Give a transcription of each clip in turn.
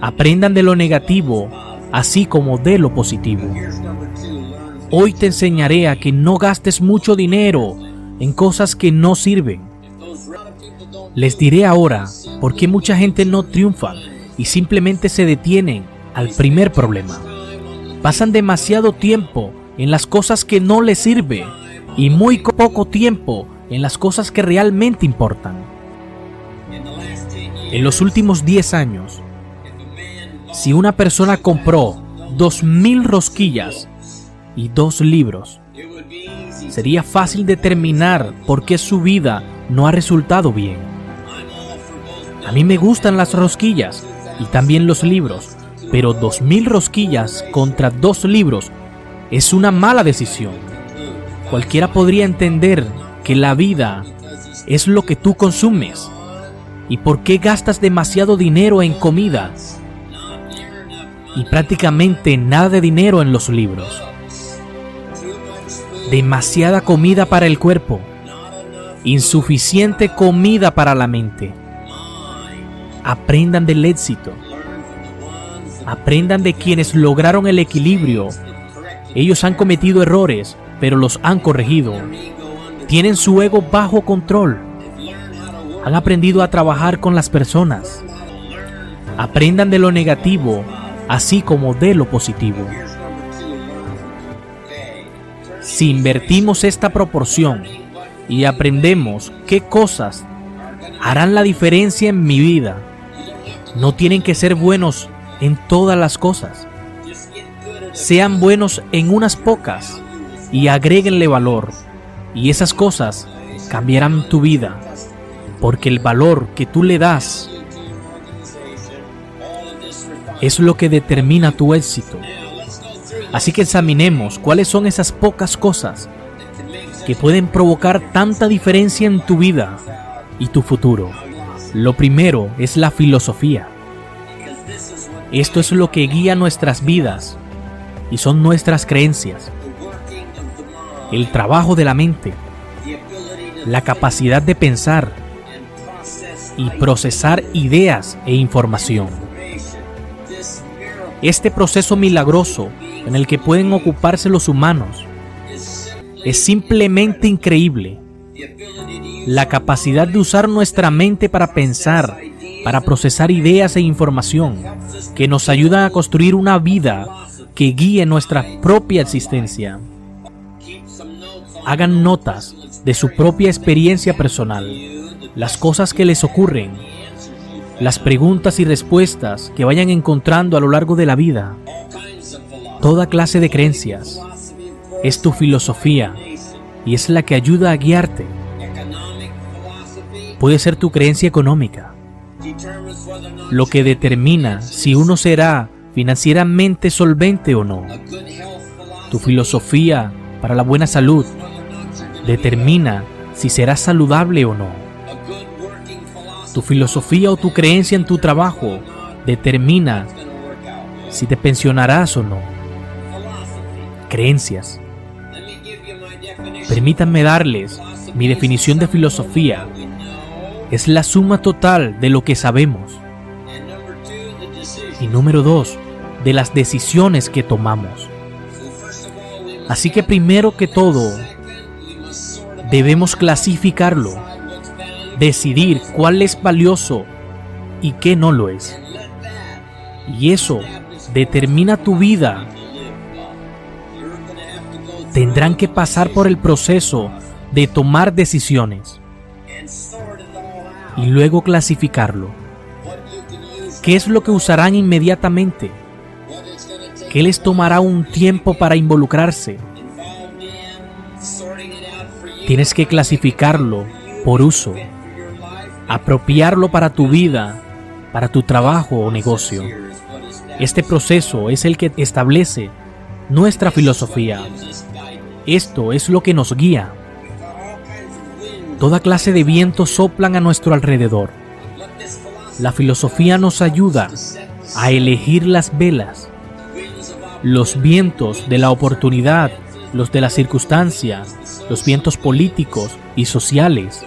Aprendan de lo negativo, así como de lo positivo. Hoy te enseñaré a que no gastes mucho dinero en cosas que no sirven. Les diré ahora por qué mucha gente no triunfa y simplemente se detienen al primer problema. Pasan demasiado tiempo en las cosas que no les sirve y muy poco tiempo en las cosas que realmente importan. En los últimos 10 años, si una persona compró 2.000 rosquillas y dos libros, sería fácil determinar por qué su vida no ha resultado bien. A mí me gustan las rosquillas y también los libros, pero 2.000 rosquillas contra dos libros es una mala decisión. Cualquiera podría entender que la vida es lo que tú consumes. ¿Y por qué gastas demasiado dinero en comida y prácticamente nada de dinero en los libros. Demasiada comida para el cuerpo, insuficiente comida para la mente. Aprendan del éxito. Aprendan de quienes lograron el equilibrio. Ellos han cometido errores, pero los han corregido. Tienen su ego bajo control. Han aprendido a trabajar con las personas. Aprendan de lo negativo así como de lo positivo. Si invertimos esta proporción y aprendemos qué cosas harán la diferencia en mi vida, no tienen que ser buenos en todas las cosas. Sean buenos en unas pocas y agréguenle valor. Y esas cosas cambiarán tu vida. Porque el valor que tú le das es lo que determina tu éxito. Así que examinemos cuáles son esas pocas cosas que pueden provocar tanta diferencia en tu vida y tu futuro. Lo primero es la filosofía. Esto es lo que guía nuestras vidas y son nuestras creencias. El trabajo de la mente, la capacidad de pensar y procesar ideas e información. Este proceso milagroso en el que pueden ocuparse los humanos es simplemente increíble. La capacidad de usar nuestra mente para pensar, para procesar ideas e información que nos ayudan a construir una vida que guíe nuestra propia existencia. Hagan notas de su propia experiencia personal, las cosas que les ocurren las preguntas y respuestas que vayan encontrando a lo largo de la vida, toda clase de creencias, es tu filosofía y es la que ayuda a guiarte. Puede ser tu creencia económica, lo que determina si uno será financieramente solvente o no. Tu filosofía para la buena salud, determina si serás saludable o no. Tu filosofía o tu creencia en tu trabajo determina si te pensionarás o no. Creencias. Permítanme darles mi definición de filosofía. Es la suma total de lo que sabemos. Y número dos, de las decisiones que tomamos. Así que primero que todo, debemos clasificarlo, decidir cuál es valioso y qué no lo es. Y eso determina tu vida. Tendrán que pasar por el proceso de tomar decisiones y luego clasificarlo. ¿Qué es lo que usarán inmediatamente? ¿Qué les tomará un tiempo para involucrarse? Tienes que clasificarlo por uso, apropiarlo para tu vida, para tu trabajo o negocio. Este proceso es el que establece nuestra filosofía. Esto es lo que nos guía. Toda clase de vientos soplan a nuestro alrededor. La filosofía nos ayuda a elegir las velas, los vientos de la oportunidad, los de la circunstancia, los vientos políticos y sociales,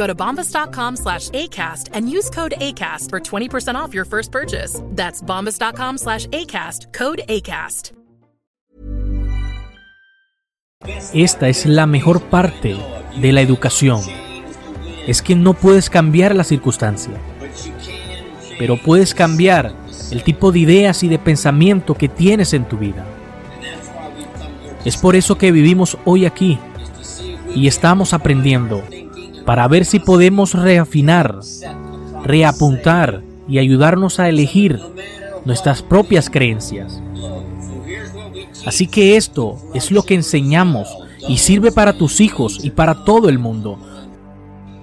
Go to bombas.com slash ACAST and use code ACAST for 20% off your first purchase. That's bombas.com slash ACAST, code ACAST. Esta es la mejor parte de la educación. Es que no puedes cambiar la circunstancia, pero puedes cambiar el tipo de ideas y de pensamiento que tienes en tu vida. Es por eso que vivimos hoy aquí y estamos aprendiendo para ver si podemos reafinar, reapuntar y ayudarnos a elegir nuestras propias creencias. Así que esto es lo que enseñamos y sirve para tus hijos y para todo el mundo.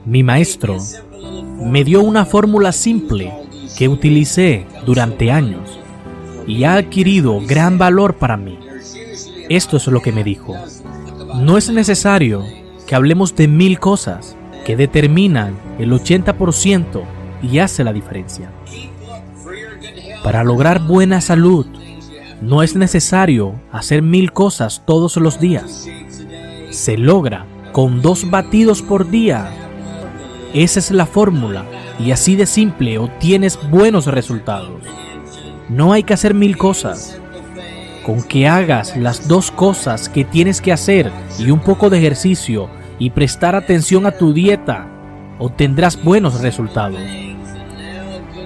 Mi maestro me dio una fórmula simple que utilicé durante años y ha adquirido gran valor para mí. Esto es lo que me dijo. No es necesario que hablemos de mil cosas que determinan el 80% y hace la diferencia. Para lograr buena salud, no es necesario hacer mil cosas todos los días. Se logra con dos batidos por día. Esa es la fórmula y así de simple obtienes buenos resultados. No hay que hacer mil cosas. Con que hagas las dos cosas que tienes que hacer y un poco de ejercicio y prestar atención a tu dieta, obtendrás buenos resultados.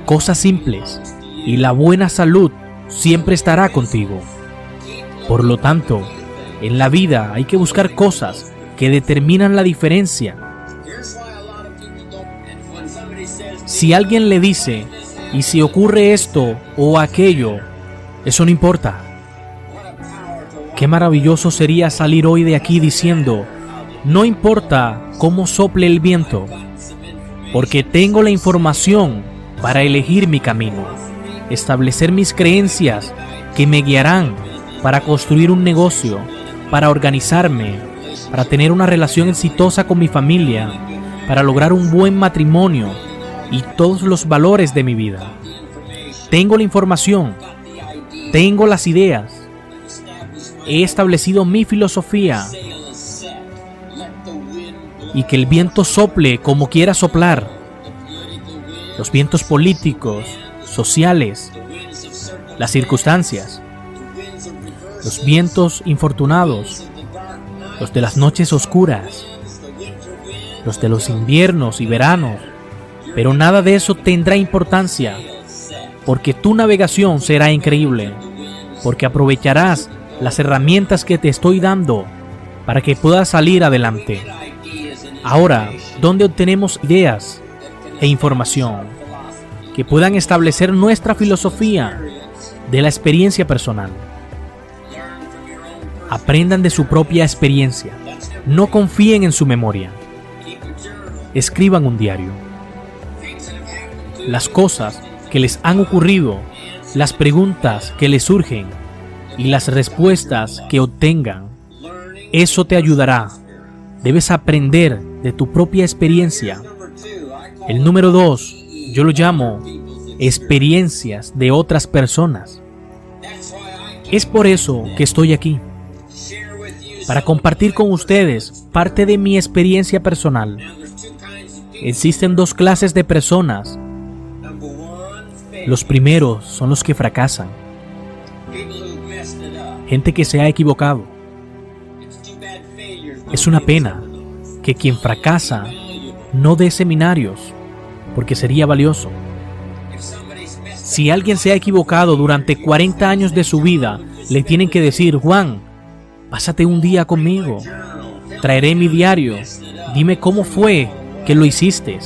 Cosas simples y la buena salud siempre estará contigo. Por lo tanto, en la vida hay que buscar cosas que determinan la diferencia. Si alguien le dice, y si ocurre esto o aquello, eso no importa. Qué maravilloso sería salir hoy de aquí diciendo, no importa cómo sople el viento, porque tengo la información para elegir mi camino, establecer mis creencias que me guiarán para construir un negocio, para organizarme, para tener una relación exitosa con mi familia, para lograr un buen matrimonio y todos los valores de mi vida. Tengo la información, tengo las ideas, he establecido mi filosofía y que el viento sople como quiera soplar. Los vientos políticos, sociales, las circunstancias, los vientos infortunados, los de las noches oscuras, los de los inviernos y veranos, pero nada de eso tendrá importancia, porque tu navegación será increíble, porque aprovecharás las herramientas que te estoy dando para que puedas salir adelante. Ahora, ¿dónde obtenemos ideas e información que puedan establecer nuestra filosofía de la experiencia personal? Aprendan de su propia experiencia. No confíen en su memoria. Escriban un diario. Las cosas que les han ocurrido, las preguntas que les surgen y las respuestas que obtengan. Eso te ayudará. Debes aprender de tu propia experiencia. El número dos, yo lo llamo experiencias de otras personas. Es por eso que estoy aquí para compartir con ustedes parte de mi experiencia personal. Existen dos clases de personas. Los primeros son los que fracasan. Gente que se ha equivocado. Es una pena que quien fracasa no dé seminarios, porque sería valioso. Si alguien se ha equivocado durante 40 años de su vida, le tienen que decir, Juan, Pásate un día conmigo. Traeré mi diario. Dime cómo fue que lo hiciste.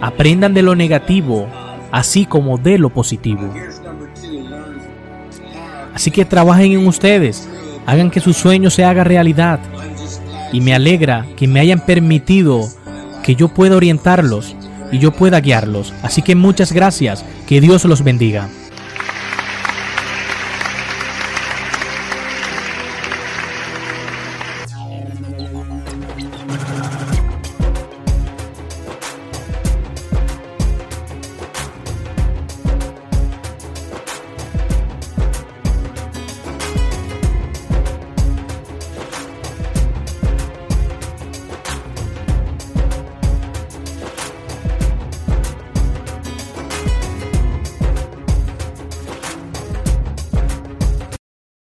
Aprendan de lo negativo, así como de lo positivo. Así que trabajen en ustedes, hagan que su sueño se haga realidad. Y me alegra que me hayan permitido que yo pueda orientarlos y yo pueda guiarlos. Así que muchas gracias, que Dios los bendiga.